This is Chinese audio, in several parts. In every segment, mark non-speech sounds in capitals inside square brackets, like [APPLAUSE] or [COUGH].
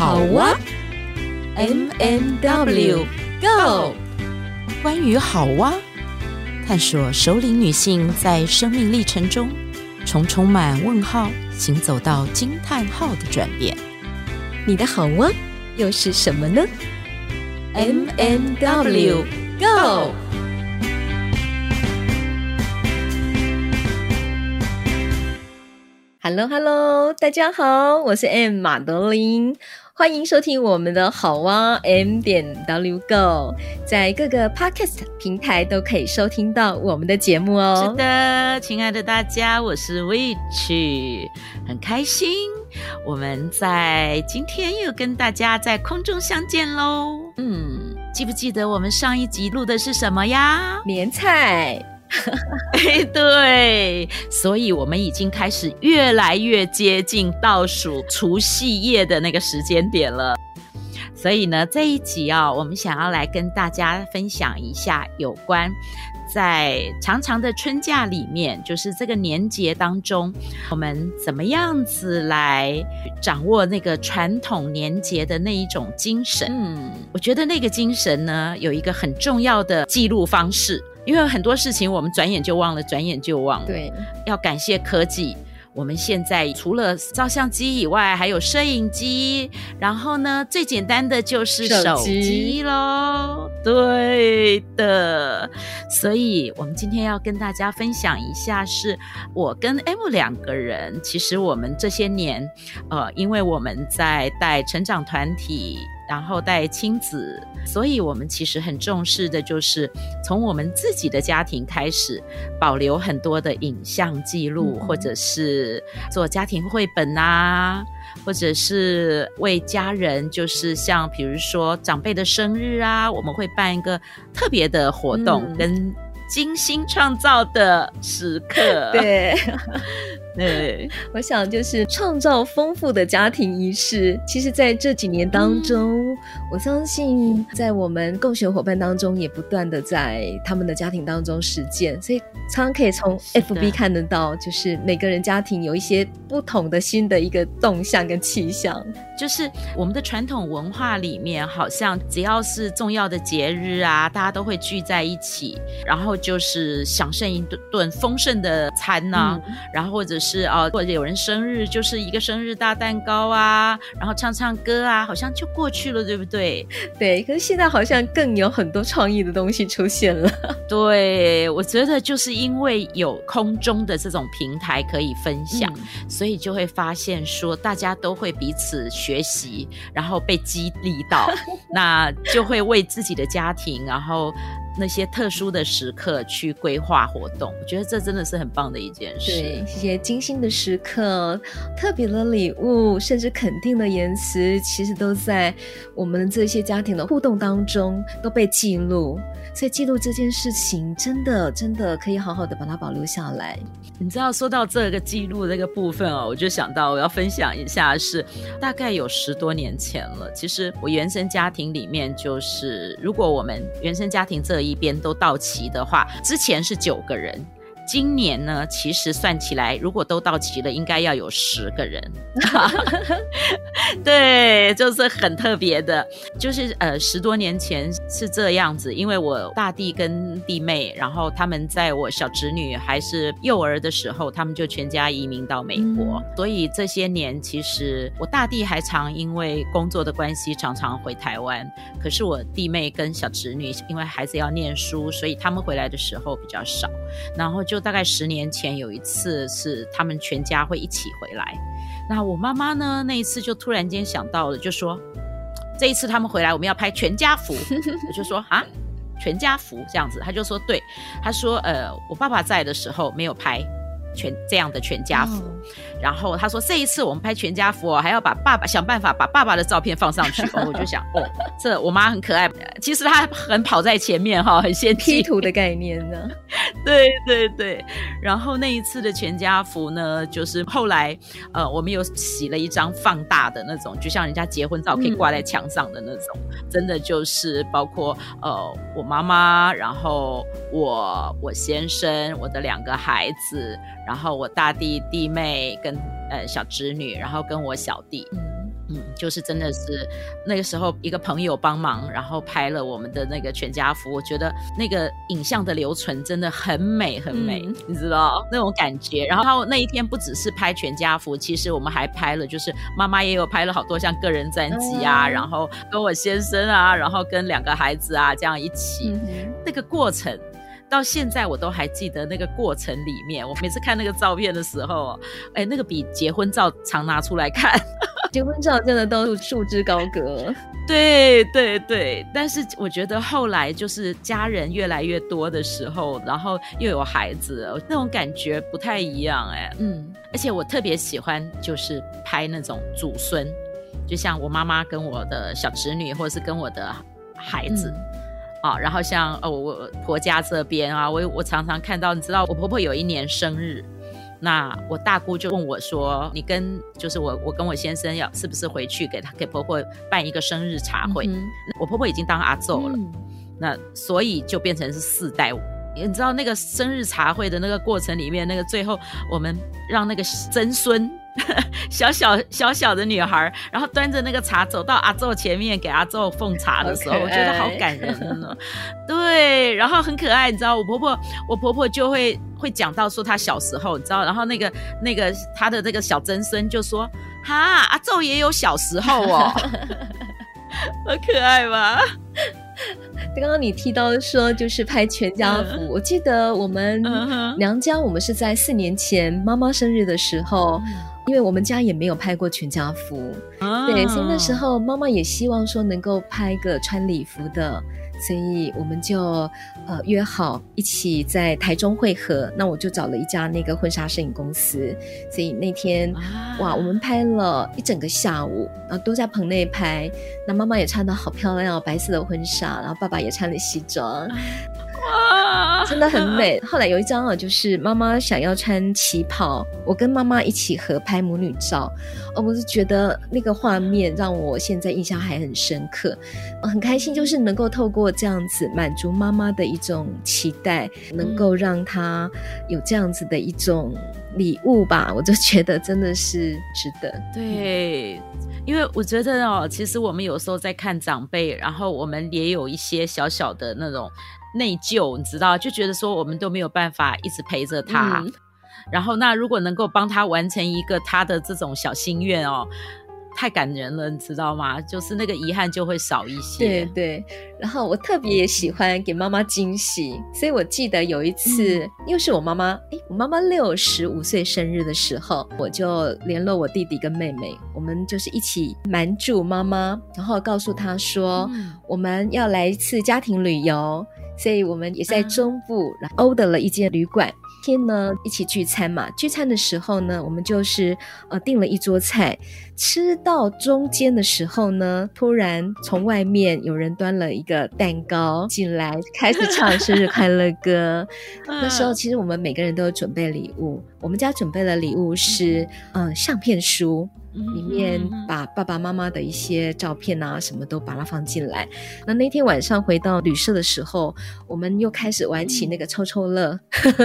好哇，M M W Go，关于好哇，探索首领女性在生命历程中从充满问号行走到惊叹号的转变。你的好哇又是什么呢？M M W Go。Hello，Hello，大家好，我是 M 马德琳，欢迎收听我们的好哇 M 点 W Go，在各个 Podcast 平台都可以收听到我们的节目哦。是的，亲爱的大家，我是 Witch，很开心，我们在今天又跟大家在空中相见喽。嗯，记不记得我们上一集录的是什么呀？年菜。[LAUGHS] 哎，对，所以我们已经开始越来越接近倒数除夕夜的那个时间点了。所以呢，这一集啊，我们想要来跟大家分享一下有关在长长的春假里面，就是这个年节当中，我们怎么样子来掌握那个传统年节的那一种精神。嗯，我觉得那个精神呢，有一个很重要的记录方式。因为很多事情我们转眼就忘了，转眼就忘了。对，要感谢科技。我们现在除了照相机以外，还有摄影机。然后呢，最简单的就是手机喽。对的。所以我们今天要跟大家分享一下，是我跟 M 两个人，其实我们这些年，呃，因为我们在带成长团体。然后带亲子，所以我们其实很重视的，就是从我们自己的家庭开始，保留很多的影像记录，嗯、或者是做家庭绘本啊，或者是为家人，就是像比如说长辈的生日啊，我们会办一个特别的活动，嗯、跟精心创造的时刻。对。[LAUGHS] 对，[LAUGHS] 我想就是创造丰富的家庭仪式。其实，在这几年当中，嗯、我相信在我们共学伙伴当中，也不断的在他们的家庭当中实践。所以，常常可以从 FB 看得到，就是每个人家庭有一些不同的新的一个动向跟气象。就是我们的传统文化里面，好像只要是重要的节日啊，大家都会聚在一起，然后就是享受一顿丰盛的餐呐、啊，嗯、然后或者。是啊，或者有人生日，就是一个生日大蛋糕啊，然后唱唱歌啊，好像就过去了，对不对？对，可是现在好像更有很多创意的东西出现了。[LAUGHS] 对，我觉得就是因为有空中的这种平台可以分享，嗯、所以就会发现说大家都会彼此学习，然后被激励到，[LAUGHS] 那就会为自己的家庭，然后。那些特殊的时刻去规划活动，我觉得这真的是很棒的一件事。对，这些精心的时刻、特别的礼物，甚至肯定的言辞，其实都在我们这些家庭的互动当中都被记录。所以记录这件事情，真的真的可以好好的把它保留下来。你知道，说到这个记录这个部分哦，我就想到我要分享一下是，是大概有十多年前了。其实我原生家庭里面，就是如果我们原生家庭这一一边都到齐的话，之前是九个人。今年呢，其实算起来，如果都到齐了，应该要有十个人。[LAUGHS] 对，就是很特别的，就是呃，十多年前是这样子，因为我大弟跟弟妹，然后他们在我小侄女还是幼儿的时候，他们就全家移民到美国，嗯、所以这些年其实我大弟还常因为工作的关系常常回台湾，可是我弟妹跟小侄女因为孩子要念书，所以他们回来的时候比较少，然后就。大概十年前有一次是他们全家会一起回来，那我妈妈呢，那一次就突然间想到了，就说这一次他们回来我们要拍全家福，[LAUGHS] 我就说啊，全家福这样子，他就说对，他说呃我爸爸在的时候没有拍全这样的全家福。哦然后他说：“这一次我们拍全家福哦，还要把爸爸想办法把爸爸的照片放上去。[LAUGHS] ”哦，我就想，哦，这我妈很可爱。其实她很跑在前面哈，很先 [LAUGHS] P 图的概念呢。[LAUGHS] 对对对。然后那一次的全家福呢，就是后来呃，我们有洗了一张放大的那种，就像人家结婚照可以挂在墙上的那种，嗯、真的就是包括呃我妈妈，然后我我先生，我的两个孩子。然后我大弟弟妹跟呃小侄女，然后跟我小弟，嗯，嗯，就是真的是那个时候一个朋友帮忙，然后拍了我们的那个全家福。我觉得那个影像的留存真的很美很美，嗯、你知道那种感觉。然后那一天不只是拍全家福，其实我们还拍了，就是妈妈也有拍了好多像个人专辑啊，嗯、然后跟我先生啊，然后跟两个孩子啊这样一起，嗯、那个过程。到现在我都还记得那个过程里面，我每次看那个照片的时候，哎，那个比结婚照常拿出来看，[LAUGHS] 结婚照真的都束之高阁。对对对，但是我觉得后来就是家人越来越多的时候，然后又有孩子，那种感觉不太一样哎。嗯，而且我特别喜欢就是拍那种祖孙，就像我妈妈跟我的小侄女，或者是跟我的孩子。嗯啊，然后像哦，我婆家这边啊，我我常常看到，你知道，我婆婆有一年生日，那我大姑就问我说：“你跟就是我，我跟我先生要是不是回去给她给婆婆办一个生日茶会？”嗯、我婆婆已经当阿祖了，嗯、那所以就变成是四代。你知道那个生日茶会的那个过程里面，那个最后我们让那个曾孙。[LAUGHS] 小小小小的女孩，然后端着那个茶走到阿祖前面给阿祖奉茶的时候，我觉得好感人呢。[LAUGHS] 对，然后很可爱，你知道，我婆婆，我婆婆就会会讲到说她小时候，你知道，然后那个那个她的那个小曾孙就说：“哈，阿祖也有小时候哦，[LAUGHS] 好可爱吧？”刚刚你提到说就是拍全家福，我记得我们娘家我们是在四年前妈妈生日的时候。因为我们家也没有拍过全家福，哦、对，所以那时候妈妈也希望说能够拍个穿礼服的，所以我们就呃约好一起在台中会合。那我就找了一家那个婚纱摄影公司，所以那天、啊、哇，我们拍了一整个下午，然后都在棚内拍。那妈妈也穿的好漂亮，白色的婚纱，然后爸爸也穿了西装。啊，真的很美。后来有一张啊，就是妈妈想要穿旗袍，我跟妈妈一起合拍母女照。哦，我是觉得那个画面让我现在印象还很深刻，很开心，就是能够透过这样子满足妈妈的一种期待，能够让她有这样子的一种礼物吧。我就觉得真的是值得。对，因为我觉得哦，其实我们有时候在看长辈，然后我们也有一些小小的那种。内疚，你知道，就觉得说我们都没有办法一直陪着他，嗯、然后那如果能够帮他完成一个他的这种小心愿哦。太感人了，你知道吗？就是那个遗憾就会少一些。对对，然后我特别也喜欢给妈妈惊喜，所以我记得有一次，嗯、又是我妈妈，哎，我妈妈六十五岁生日的时候，我就联络我弟弟跟妹妹，我们就是一起瞒住妈妈，然后告诉她说，嗯、我们要来一次家庭旅游，所以我们也在中部，然后 order 了一间旅馆。天呢，一起聚餐嘛。聚餐的时候呢，我们就是呃订了一桌菜。吃到中间的时候呢，突然从外面有人端了一个蛋糕进来，开始唱生日快乐歌。那时候其实我们每个人都有准备礼物。我们家准备的礼物是嗯、呃、相片书。里面把爸爸妈妈的一些照片啊，什么都把它放进来。那那天晚上回到旅社的时候，我们又开始玩起那个抽抽乐。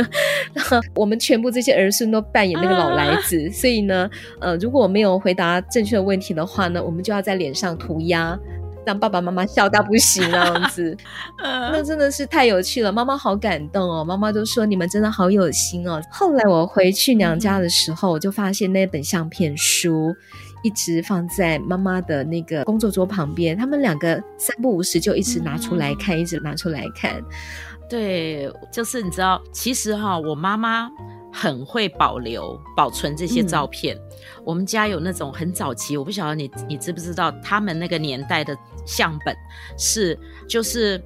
[LAUGHS] 然后我们全部这些儿孙都扮演那个老来子，所以呢，呃，如果我没有回答正确的问题的话呢，我们就要在脸上涂鸦。让爸爸妈妈笑到不行那样子，[LAUGHS] 那真的是太有趣了。妈妈好感动哦，妈妈都说你们真的好有心哦。后来我回去娘家的时候，我就发现那本相片书一直放在妈妈的那个工作桌旁边，他们两个三不五时就一直拿出来看，嗯、一直拿出来看。对，就是你知道，其实哈，我妈妈很会保留、保存这些照片。嗯我们家有那种很早期，我不晓得你你知不知道，他们那个年代的相本是就是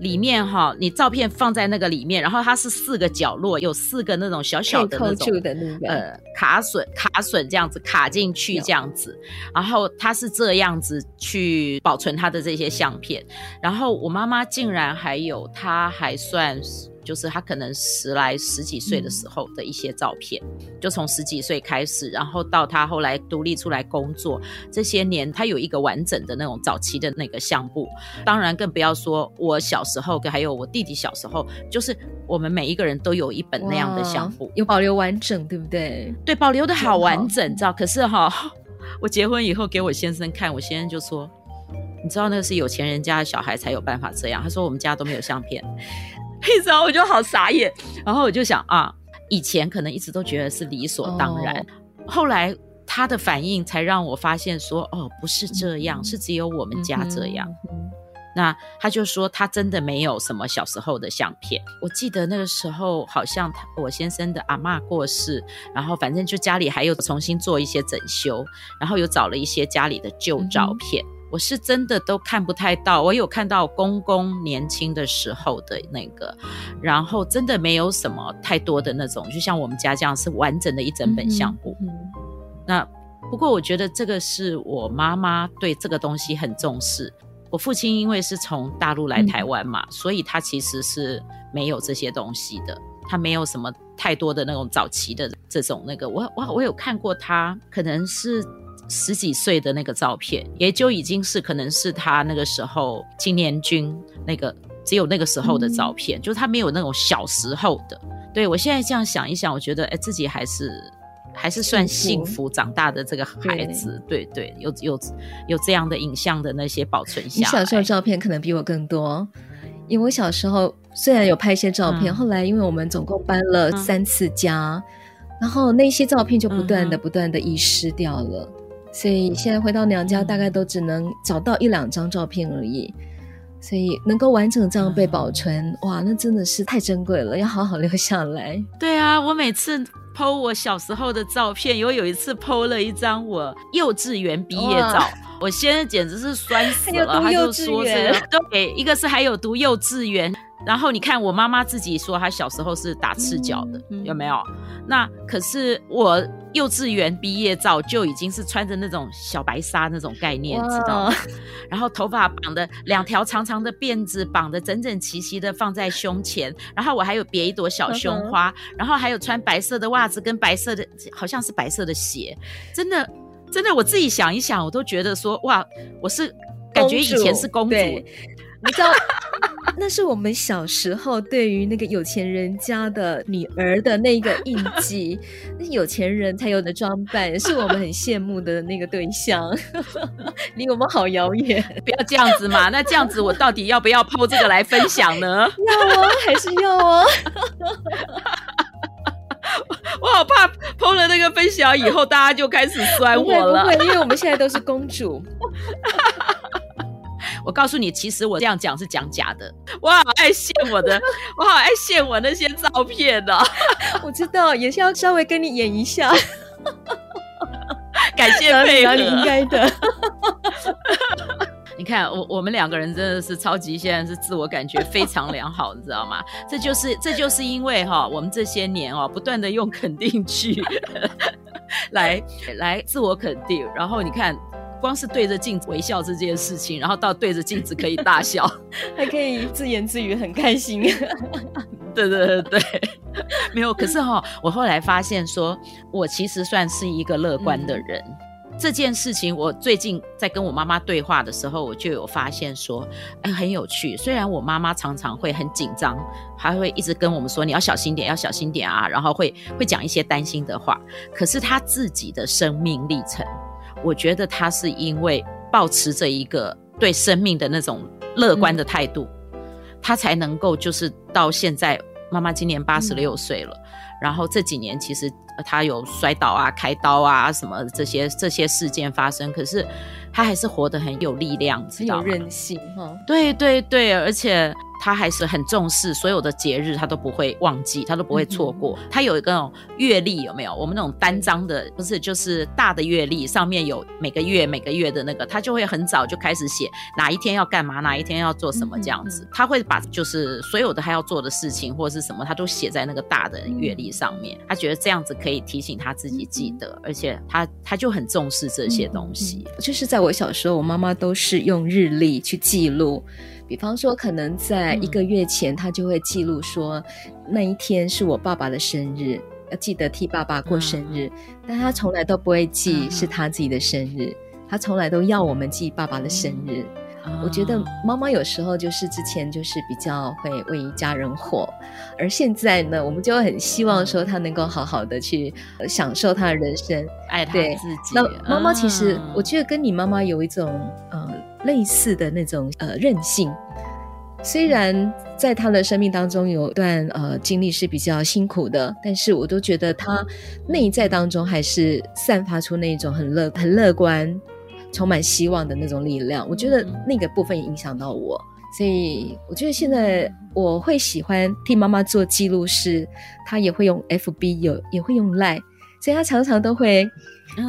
里面哈，你照片放在那个里面，然后它是四个角落，有四个那种小小的那种的那个呃卡榫卡榫这样子卡进去这样子，然后它是这样子去保存它的这些相片，然后我妈妈竟然还有，她还算是。就是他可能十来十几岁的时候的一些照片，嗯、就从十几岁开始，然后到他后来独立出来工作这些年，他有一个完整的那种早期的那个相簿。当然，更不要说我小时候，还有我弟弟小时候，就是我们每一个人都有一本那样的相簿，有保留完整，对不对？对，保留的好完整，知道？可是哈。[LAUGHS] 我结婚以后给我先生看，我先生就说：“你知道那个是有钱人家的小孩才有办法这样。”他说：“我们家都没有相片。”你知道 [LAUGHS] 我就好傻眼。然后我就想啊，以前可能一直都觉得是理所当然，哦、后来他的反应才让我发现说：“哦，不是这样，嗯、是只有我们家这样。嗯”嗯那他就说他真的没有什么小时候的相片。我记得那个时候好像他我先生的阿嬷过世，然后反正就家里还有重新做一些整修，然后又找了一些家里的旧照片。嗯、我是真的都看不太到，我有看到公公年轻的时候的那个，然后真的没有什么太多的那种，就像我们家这样是完整的一整本相簿。嗯嗯、那不过我觉得这个是我妈妈对这个东西很重视。我父亲因为是从大陆来台湾嘛，嗯、所以他其实是没有这些东西的，他没有什么太多的那种早期的这种那个。我我我有看过他可能是十几岁的那个照片，也就已经是可能是他那个时候青年军那个只有那个时候的照片，嗯、就是他没有那种小时候的。对，我现在这样想一想，我觉得哎，自己还是。还是算幸福长大的这个孩子，对对，对，有有有这样的影像的那些保存下来。你小时候照片可能比我更多，因为我小时候虽然有拍一些照片，嗯、后来因为我们总共搬了三次家，嗯、然后那些照片就不断的不断的遗失掉了，嗯、所以现在回到娘家，大概都只能找到一两张照片而已。所以能够完整这样被保存，嗯、哇，那真的是太珍贵了，要好好留下来。对啊，我每次。po 我小时候的照片，有有一次 po 了一张我幼稚园毕业照，哇我现在简直是酸死了。他就说是，对，一个是还有读幼稚园。然后你看，我妈妈自己说，她小时候是打赤脚的，嗯、有没有？那可是我幼稚园毕业照就已经是穿着那种小白纱那种概念，知道吗？然后头发绑的两条长长的辫子，绑的整整齐齐的放在胸前。然后我还有别一朵小胸花，嗯、然后还有穿白色的袜子跟白色的，好像是白色的鞋。真的，真的，我自己想一想，我都觉得说，哇，我是感觉以前是公主。你知道，[LAUGHS] 那是我们小时候对于那个有钱人家的女儿的那个印记，[LAUGHS] 那有钱人才有的装扮，是我们很羡慕的那个对象，[LAUGHS] 离我们好遥远。不要这样子嘛，那这样子我到底要不要 po 这个来分享呢？要啊，还是要啊？我好怕 po 了那个分享以后，大家就开始酸我了。不会，因为我们现在都是公主。[LAUGHS] 我告诉你，其实我这样讲是讲假的。我好爱现我的，我好爱现我那些照片的。[LAUGHS] 我知道，也是要稍微跟你演一下。感谢配合，你应该的。[LAUGHS] 你看，我我们两个人真的是超级，现在是自我感觉非常良好，你知道吗？这就是这就是因为哈，我们这些年哦，不断的用肯定句来来自我肯定，然后你看。光是对着镜子微笑这件事情，然后到对着镜子可以大笑，[LAUGHS] 还可以自言自语，很开心。[LAUGHS] 对对对对，没有。可是哈、哦，我后来发现说，我其实算是一个乐观的人。嗯、这件事情，我最近在跟我妈妈对话的时候，我就有发现说，哎，很有趣。虽然我妈妈常常会很紧张，还会一直跟我们说你要小心点，要小心点啊，然后会会讲一些担心的话。可是她自己的生命历程。我觉得她是因为保持着一个对生命的那种乐观的态度，嗯、他才能够就是到现在，妈妈今年八十六岁了，然后这几年其实他有摔倒啊、开刀啊什么这些这些事件发生，可是他还是活得很有力量，知道吗？很有韧性哈。对对对，而且。他还是很重视所有的节日，他都不会忘记，他都不会错过。他有一个那种月历，有没有？我们那种单张的，不是就是大的月历，上面有每个月每个月的那个，他就会很早就开始写哪一天要干嘛，哪一天要做什么这样子。他会把就是所有的他要做的事情或者是什么，他都写在那个大的月历上面。他觉得这样子可以提醒他自己记得，而且他他就很重视这些东西。就是在我小时候，我妈妈都是用日历去记录。比方说，可能在一个月前，她就会记录说，那一天是我爸爸的生日，要记得替爸爸过生日。但她从来都不会记是她自己的生日，她从来都要我们记爸爸的生日。我觉得妈妈有时候就是之前就是比较会为家人活，而现在呢，我们就很希望说她能够好好的去享受她的人生，爱她自己。那妈妈其实我觉得跟你妈妈有一种呃类似的那种呃韧性，虽然在她的生命当中有段呃经历是比较辛苦的，但是我都觉得她内在当中还是散发出那种很乐很乐观。充满希望的那种力量，我觉得那个部分也影响到我，所以我觉得现在我会喜欢替妈妈做记录，是她也会用 FB，有也会用 Line，所以她常常都会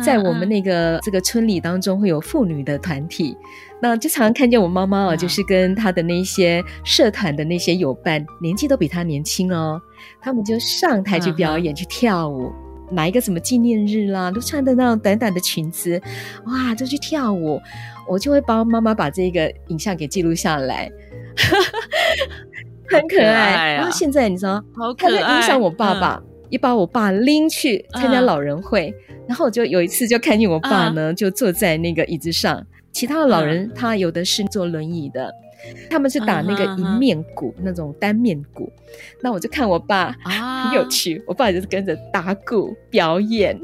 在我们那个这个村里当中会有妇女的团体，那就常常看见我妈妈哦，就是跟她的那些社团的那些友伴，年纪都比她年轻哦，他们就上台去表演，去跳舞。哪一个什么纪念日啦，都穿的那种短短的裙子，哇，就去跳舞，我就会帮妈妈把这个影像给记录下来，[LAUGHS] 很可爱。可爱啊、然后现在你知道，好可爱，他在影响我爸爸，嗯、也把我爸拎去参加老人会，嗯、然后我就有一次就看见我爸呢，嗯、就坐在那个椅子上，其他的老人他有的是坐轮椅的。他们是打那个一面鼓，uh huh. 那种单面鼓，那我就看我爸啊，很有趣，uh. 我爸就是跟着打鼓表演，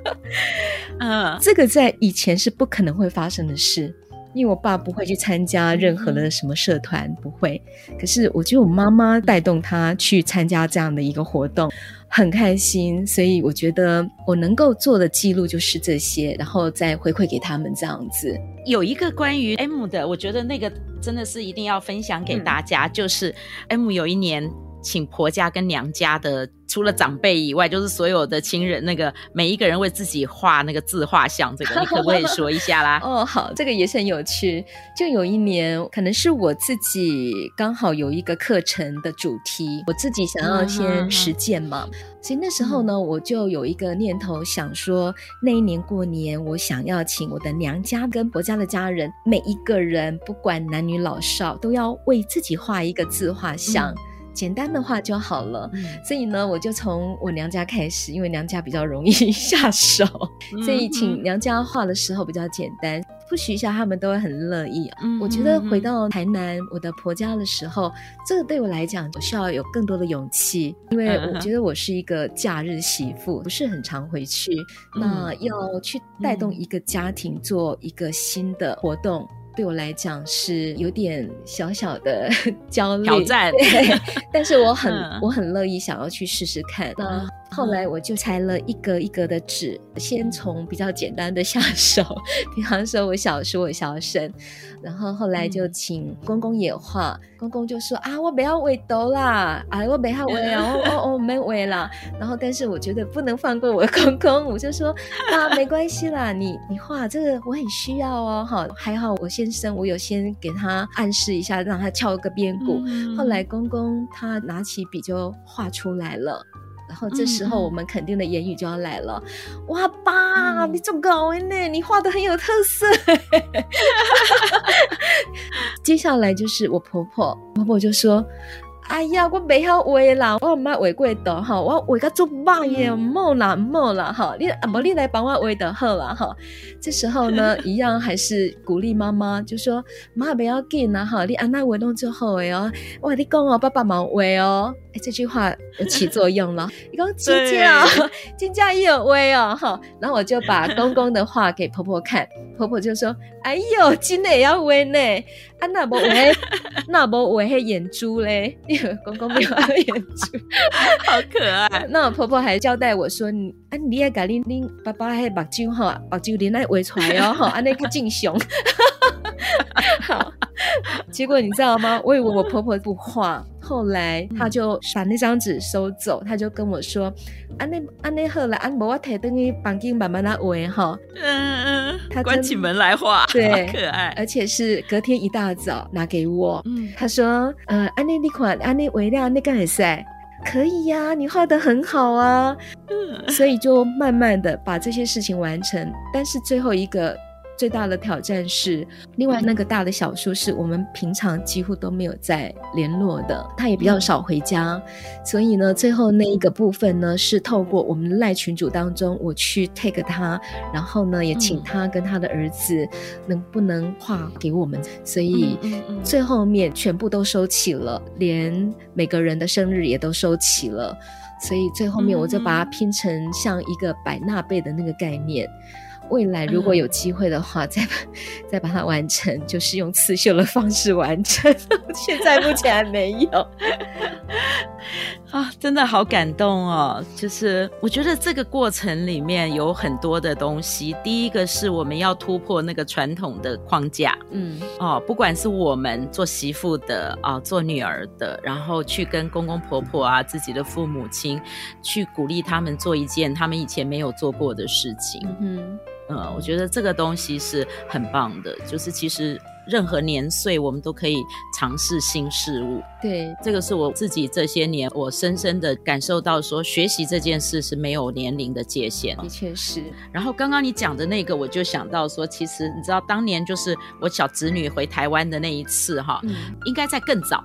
[LAUGHS] 嗯、uh，huh. [LAUGHS] 这个在以前是不可能会发生的事，因为我爸不会去参加任何的什么社团，uh 不会。可是我觉得我妈妈带动他去参加这样的一个活动。很开心，所以我觉得我能够做的记录就是这些，然后再回馈给他们这样子。有一个关于 M 的，我觉得那个真的是一定要分享给大家，嗯、就是 M 有一年请婆家跟娘家的。除了长辈以外，就是所有的亲人，那个每一个人为自己画那个自画像，这个你可不可以说一下啦？[LAUGHS] 哦，好，这个也是很有趣。就有一年，可能是我自己刚好有一个课程的主题，我自己想要先实践嘛，嗯、所以那时候呢，嗯、我就有一个念头，想说那一年过年，我想要请我的娘家跟婆家的家人，每一个人不管男女老少，都要为自己画一个自画像。嗯简单的话就好了，嗯、所以呢，我就从我娘家开始，因为娘家比较容易下手，嗯、所以请娘家画的时候比较简单，不许一下他们都会很乐意。嗯、我觉得回到台南我的婆家的时候，这个对我来讲，我需要有更多的勇气，因为我觉得我是一个假日媳妇，不是很常回去，嗯、那要去带动一个家庭做一个新的活动。对我来讲是有点小小的 [LAUGHS] 焦虑挑战，对，但是我很、嗯、我很乐意想要去试试看。那后来我就拆了一格一格的纸，先从比较简单的下手，[LAUGHS] 比方说我小叔、我小婶，然后后来就请公公也画，嗯、公公就说啊，我不要画图啦，啊，我不要画啊，我我我没画啦。[LAUGHS] 然后但是我觉得不能放过我的公公，[LAUGHS] 我就说啊，没关系啦，你你画这个我很需要哦，好，还好我先生我有先给他暗示一下，让他敲个边鼓。嗯、后来公公他拿起笔就画出来了。然后这时候我们肯定的言语就要来了，嗯、哇爸，嗯、你这么高呢，你画的很有特色。[LAUGHS] 接下来就是我婆婆，婆婆就说。哎呀，我没晓画啦，我唔捌画过图哈，我画个做棒耶，唔好啦唔好啦哈，你啊不你来帮我画的好啦哈。这时候呢，[LAUGHS] 一样还是鼓励妈妈，就说妈不要紧啦哈，你安那画弄就好诶哦。我跟你讲哦，爸爸冇画哦，哎这句话有起作用了。[LAUGHS] 你讲真假？真假也有威哦哈。然后我就把公公的画给婆婆看，婆婆就说：哎呦，真的要威呢。啊，那不威，那无画迄眼珠嘞？公公没有眼珠，[LAUGHS] 好可爱。那我婆婆还交代我说：“你啊，你也赶紧拎爸爸迄目睭哈，目睭连来画出来哦，哈，安尼较正常。”好，[LAUGHS] 结果你知道吗？我以为我婆婆不画，后来她就把那张纸收走，她就跟我说：“安内安内好了，安无我提等于房间慢慢来画哈。”嗯嗯，她关起门来画，对，可爱，而且是隔天一大早拿给我。嗯，她说：“呃，安内那款，安尼画了，你敢会使？可以呀，你画的很好啊。”嗯，所以就慢慢的把这些事情完成，但是最后一个。最大的挑战是，另外那个大的小叔是我们平常几乎都没有在联络的，他也比较少回家，所以呢，最后那一个部分呢，是透过我们的赖群主当中，我去 take 他，然后呢，也请他跟他的儿子能不能画给我们，所以最后面全部都收齐了，连每个人的生日也都收齐了，所以最后面我就把它拼成像一个百纳贝的那个概念。未来如果有机会的话，嗯、再把再把它完成，就是用刺绣的方式完成。[LAUGHS] 现在目前还没有 [LAUGHS] 啊，真的好感动哦！就是我觉得这个过程里面有很多的东西。第一个是我们要突破那个传统的框架，嗯，哦，不管是我们做媳妇的啊，做女儿的，然后去跟公公婆婆啊，自己的父母亲，去鼓励他们做一件他们以前没有做过的事情，嗯。嗯，我觉得这个东西是很棒的，就是其实任何年岁我们都可以尝试新事物。对，这个是我自己这些年我深深的感受到，说学习这件事是没有年龄的界限。的确是。然后刚刚你讲的那个，我就想到说，其实你知道，当年就是我小侄女回台湾的那一次哈，嗯，应该在更早。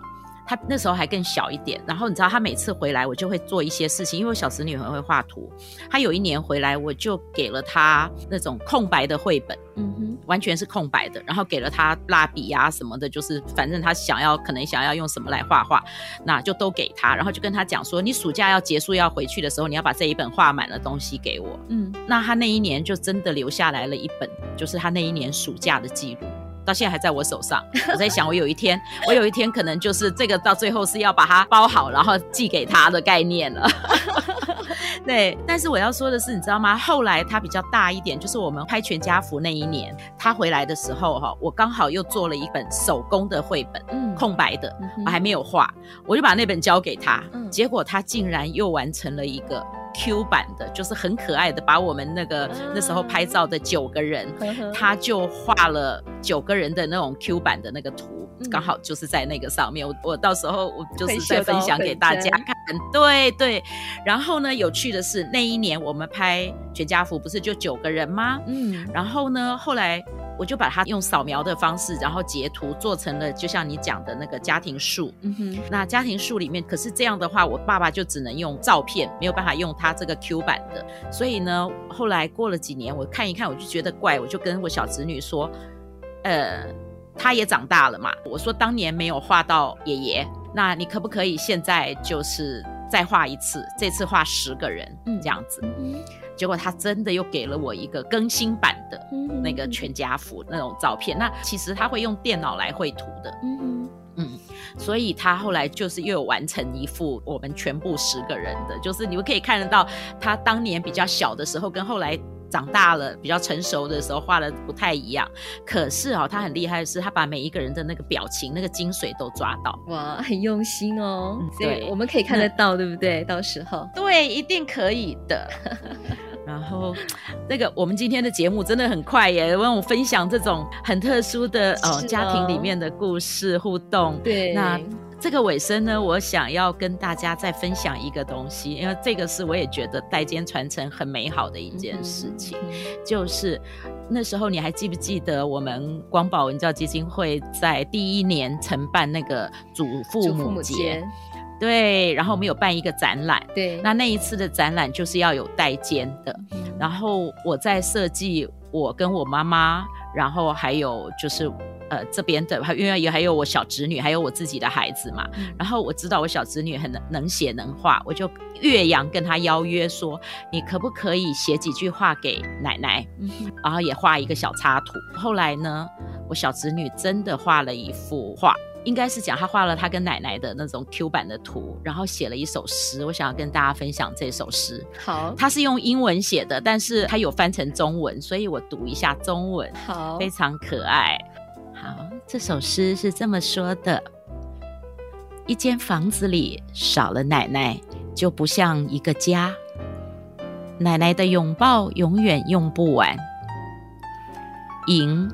他那时候还更小一点，然后你知道他每次回来，我就会做一些事情，因为我小侄女很会画图。他有一年回来，我就给了他那种空白的绘本，嗯哼，完全是空白的，然后给了他蜡笔啊什么的，就是反正他想要可能想要用什么来画画，那就都给他，然后就跟他讲说，你暑假要结束要回去的时候，你要把这一本画满了东西给我，嗯，那他那一年就真的留下来了一本，就是他那一年暑假的记录。到现在还在我手上，我在想，我有一天，我有一天可能就是这个，到最后是要把它包好，然后寄给他的概念了。[LAUGHS] 对，但是我要说的是，你知道吗？后来他比较大一点，就是我们拍全家福那一年，他回来的时候，哈，我刚好又做了一本手工的绘本，嗯，空白的，我还没有画，我就把那本交给他，结果他竟然又完成了一个。Q 版的，就是很可爱的，把我们那个那时候拍照的九个人，他就画了九个人的那种 Q 版的那个图，刚好就是在那个上面。我我到时候我就是再分享给大家看。对对，然后呢，有趣的是那一年我们拍全家福，不是就九个人吗？嗯，然后呢，后来。我就把它用扫描的方式，然后截图做成了，就像你讲的那个家庭树。嗯哼，那家庭树里面，可是这样的话，我爸爸就只能用照片，没有办法用他这个 Q 版的。所以呢，后来过了几年，我看一看，我就觉得怪，我就跟我小侄女说，呃，他也长大了嘛。我说当年没有画到爷爷，那你可不可以现在就是再画一次？这次画十个人，嗯，这样子。嗯结果他真的又给了我一个更新版的那个全家福那种照片。那其实他会用电脑来绘图的，嗯嗯，所以他后来就是又有完成一幅我们全部十个人的，就是你们可以看得到他当年比较小的时候跟后来长大了比较成熟的时候画的不太一样。可是哦，他很厉害的是他把每一个人的那个表情那个精髓都抓到，哇，很用心哦。对，我们可以看得到，对不对？到时候对，一定可以的。[LAUGHS] 然后，那个我们今天的节目真的很快耶，为我分享这种很特殊的呃，哦家庭里面的故事互动。对，那这个尾声呢，我想要跟大家再分享一个东西，因为这个是我也觉得代间传承很美好的一件事情，嗯、就是那时候你还记不记得我们光宝文教基金会在第一年承办那个祖父母节？对，然后我们有办一个展览，对，那那一次的展览就是要有代间的，嗯、然后我在设计，我跟我妈妈，然后还有就是呃这边的，因为也还有我小侄女，还有我自己的孩子嘛，嗯、然后我知道我小侄女很能能写能画，我就岳阳跟她邀约说，你可不可以写几句话给奶奶，嗯、然后也画一个小插图。后来呢，我小侄女真的画了一幅画。应该是讲他画了他跟奶奶的那种 Q 版的图，然后写了一首诗。我想要跟大家分享这首诗。好，他是用英文写的，但是他有翻成中文，所以我读一下中文。好，非常可爱。好，这首诗是这么说的：一间房子里少了奶奶，就不像一个家。奶奶的拥抱永远用不完。银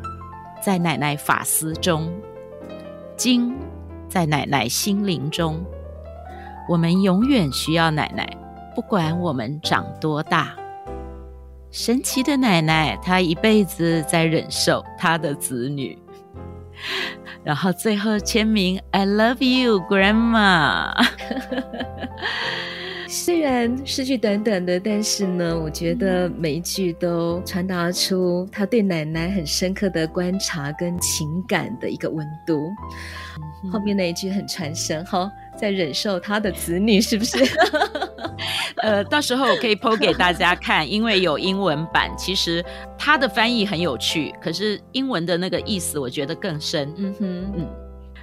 在奶奶发丝中。金在奶奶心灵中，我们永远需要奶奶，不管我们长多大。神奇的奶奶，她一辈子在忍受她的子女，然后最后签名 “I love you, Grandma”。虽然诗句短短的，但是呢，我觉得每一句都传达出他对奶奶很深刻的观察跟情感的一个温度。后面那一句很传神哈，在忍受他的子女，是不是？[LAUGHS] 呃，到时候我可以 po 给大家看，因为有英文版，其实它的翻译很有趣，可是英文的那个意思我觉得更深。嗯哼，嗯，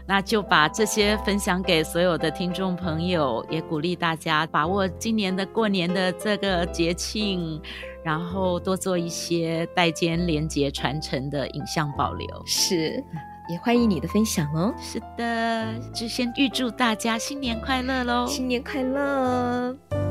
那就把这些分享给所有的听众朋友，也鼓励大家把握今年的过年的这个节庆，然后多做一些代间连接传承的影像保留。是。也欢迎你的分享哦。是的，就先预祝大家新年快乐喽！新年快乐。